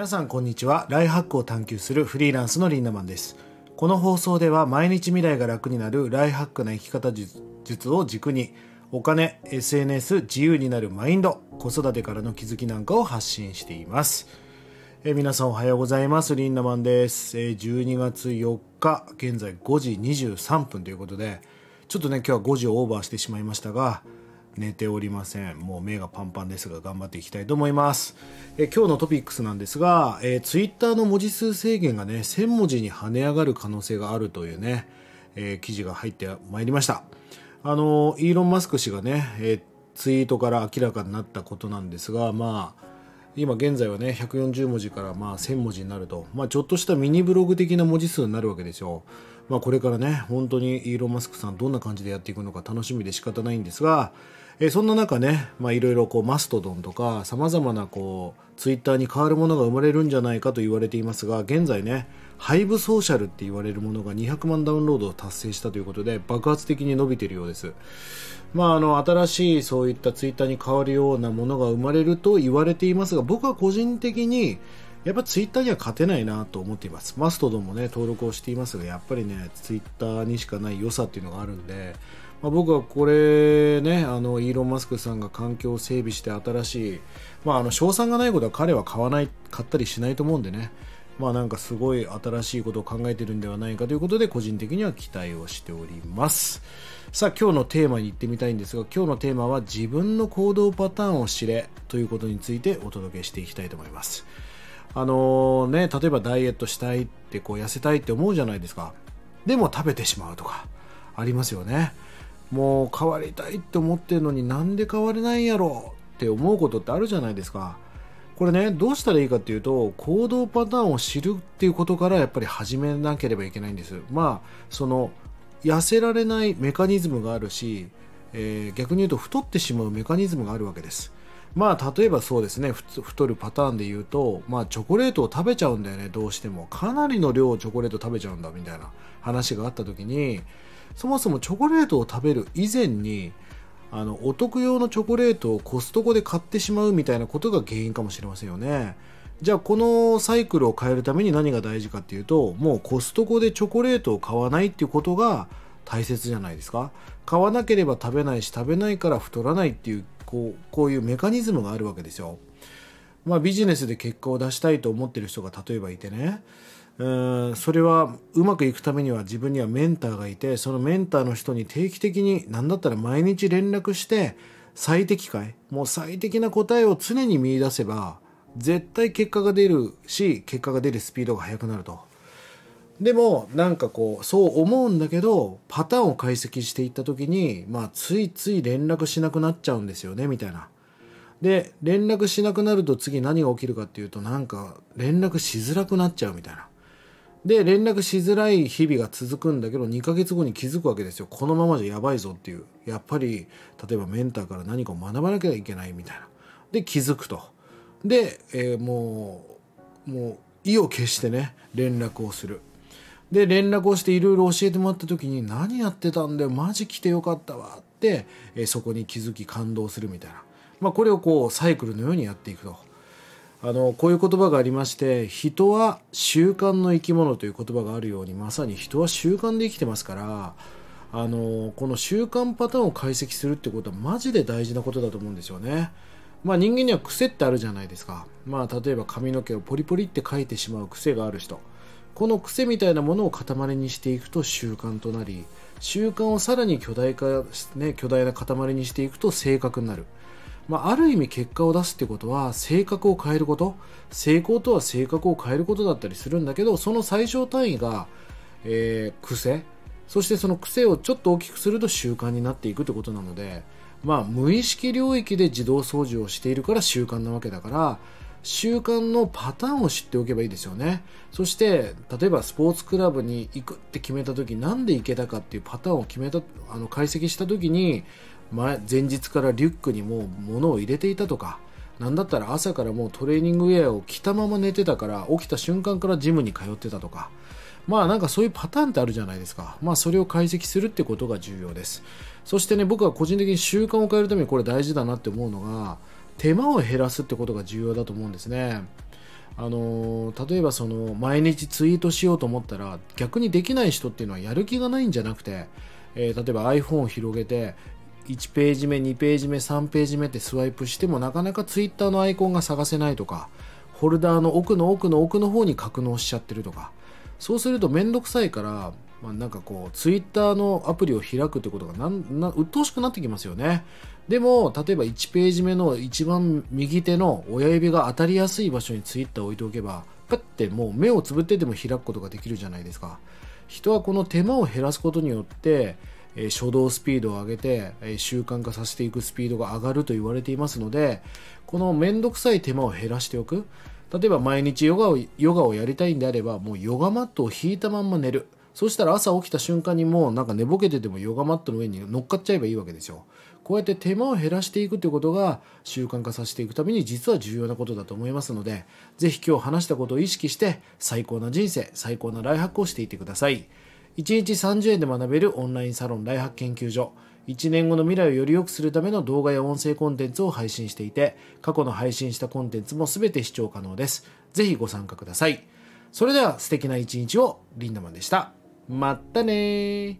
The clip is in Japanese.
皆さんこんにちは。ライフハックを探求するフリーランスのリンダマンです。この放送では毎日未来が楽になるライフハックな生き方術を軸にお金 SNS 自由になるマインド子育てからの気づきなんかを発信しています。え皆さんおはようございます。リンダマンです。え12月4日現在5時23分ということでちょっとね今日は5時をオーバーしてしまいましたが寝ておりません。もう目がパンパンですが頑張っていきたいと思います。え今日のトピックスなんですが、えー、ツイッターの文字数制限がね1000文字に跳ね上がる可能性があるというね、えー、記事が入ってまいりました。あのイーロン・マスク氏がね、えー、ツイートから明らかになったことなんですがまあ今現在はね140文字からまあ1000文字になると、まあ、ちょっとしたミニブログ的な文字数になるわけですよ。まあ、これからね本当にイーロン・マスクさんどんな感じでやっていくのか楽しみで仕方ないんですが、えー、そんな中ねいろいろマストドンとかさまざまなこうツイッターに変わるものが生まれるんじゃないかと言われていますが現在ねハイブソーシャルって言われるものが200万ダウンロードを達成したということで爆発的に伸びているようです。まあ、あの新しいそういったツイッターに変わるようなものが生まれると言われていますが僕は個人的にやっぱツイッターには勝てないなと思っています。マストドンもね、登録をしていますが、やっぱりね、ツイッターにしかない良さっていうのがあるんで、まあ、僕はこれね、あの、イーロン・マスクさんが環境を整備して新しい、まあ、あの、賞賛がないことは彼は買わない、買ったりしないと思うんでね、まあなんかすごい新しいことを考えてるんではないかということで、個人的には期待をしております。さあ、今日のテーマに行ってみたいんですが、今日のテーマは自分の行動パターンを知れということについてお届けしていきたいと思います。あの、ね、例えばダイエットしたいってこう痩せたいって思うじゃないですか。でも食べてしまうとかありますよね。もう変わりたいって思ってるのになんで変われないんやろって思うことってあるじゃないですか。これね、どうしたらいいかっていうと、行動パターンを知るっていうことからやっぱり始めなければいけないんです。まあ、その、痩せられないメカニズムがあるし、えー、逆に言うと太ってしまうメカニズムがあるわけです。まあ例えばそうですね太るパターンで言うと、まあ、チョコレートを食べちゃうんだよねどうしても。かなりの量をチョコレート食べちゃうんだみたいな話があった時にそもそもチョコレートを食べる以前にあのお得用のチョコレートをコストコで買ってしまうみたいなことが原因かもしれませんよね。じゃあこのサイクルを変えるために何が大事かっていうともうコストコでチョコレートを買わないっていうことが大切じゃないですか。買わなければ食べないし食べないから太らないっていうこうこういうメカニズムがあるわけですよ。まあ、ビジネスで結果を出したいと思ってる人が例えばいてねうんそれはうまくいくためには自分にはメンターがいてそのメンターの人に定期的に何だったら毎日連絡して最適解もう最適な答えを常に見いだせば絶対結果が出るし結果が出るスピードが速くなると。でもなんかこうそう思うんだけどパターンを解析していった時にまあついつい連絡しなくなっちゃうんですよねみたいな。で連絡しなくなると次何が起きるかっていうとなんか連絡しづらくなっちゃうみたいな。で連絡しづらい日々が続くんだけど2ヶ月後に気づくわけですよ。このままじゃやばいぞっていう。やっぱり例えばメンターから何かを学ばなきゃいけないみたいな。で気づくと。で、えー、もうもう意を決してね連絡をする。で連絡をしていろいろ教えてもらった時に何やってたんだよマジ来てよかったわって、えそこに気づき感動するみたいな、まあ、これをこうサイクルのようにやっていくとあのこういう言葉がありまして人は習慣の生き物という言葉があるようにまさに人は習慣で生きてますからあのこの習慣パターンを解析するってことはマジで大事なことだと思うんですよね。まあ人間には癖ってあるじゃないですか。まあ例えば髪の毛をポリポリって書いてしまう癖がある人。この癖みたいなものを塊にしていくと習慣となり習慣をさらに巨大化、ね、巨大な塊にしていくと性格になる、まあ、ある意味結果を出すってことは性格を変えること。成功とは性格を変えることだったりするんだけどその最小単位が、えー、癖。そしてその癖をちょっと大きくすると習慣になっていくってことなのでまあ無意識領域で自動掃除をしているから習慣なわけだから習慣のパターンを知っておけばいいですよね。そして例えばスポーツクラブに行くって決めた時なんで行けたかっていうパターンを決めたあの解析した時に前前日からリュックにもう物を入れていたとかなんだったら朝からもうトレーニングウェアを着たまま寝てたから起きた瞬間からジムに通ってたとか。まあなんかそういうパターンってあるじゃないですか。まあそれを解析するってことが重要です。そしてね僕は個人的に習慣を変えるためにこれ大事だなって思うのが手間を減らすってことが重要だと思うんですね。あの例えばその毎日ツイートしようと思ったら逆にできない人っていうのはやる気がないんじゃなくて、えー例えば iPhone を広げて1ページ目2ページ目3ページ目ってスワイプしてもなかなか Twitter のアイコンが探せないとかホルダーの奥の奥の奥の方に格納しちゃってるとかそうするとめんどくさいから、まあ、なんかこう Twitter のアプリを開くってことがなんな鬱陶しくなってきますよね。でも例えば1ページ目の一番右手の親指が当たりやすい場所に Twitter を置いておけばパッてもう目をつぶってでも開くことができるじゃないですか。人はこの手間を減らすことによってえー初動スピードを上げて、えー習慣化させていくスピードが上がると言われていますのでこのめんどくさい手間を減らしておく。例えば毎日ヨガをヨガをやりたいんであればもうヨガマットを引いたまんま寝る。そしたら朝起きた瞬間にもうなんか寝ぼけててもヨガマットの上に乗っかっちゃえばいいわけですよ。こうやって手間を減らしていくということが習慣化させていくために実は重要なことだと思いますのでぜひ今日話したことを意識して最高な人生最高なライハックをしていってください。1日30円で学べるオンラインサロンライハック研究所。1年後の未来をより良くするための動画や音声コンテンツを配信していて過去の配信したコンテンツも全て視聴可能です。ぜひご参加ください。それでは素敵な一日をリンダマンでした。まったね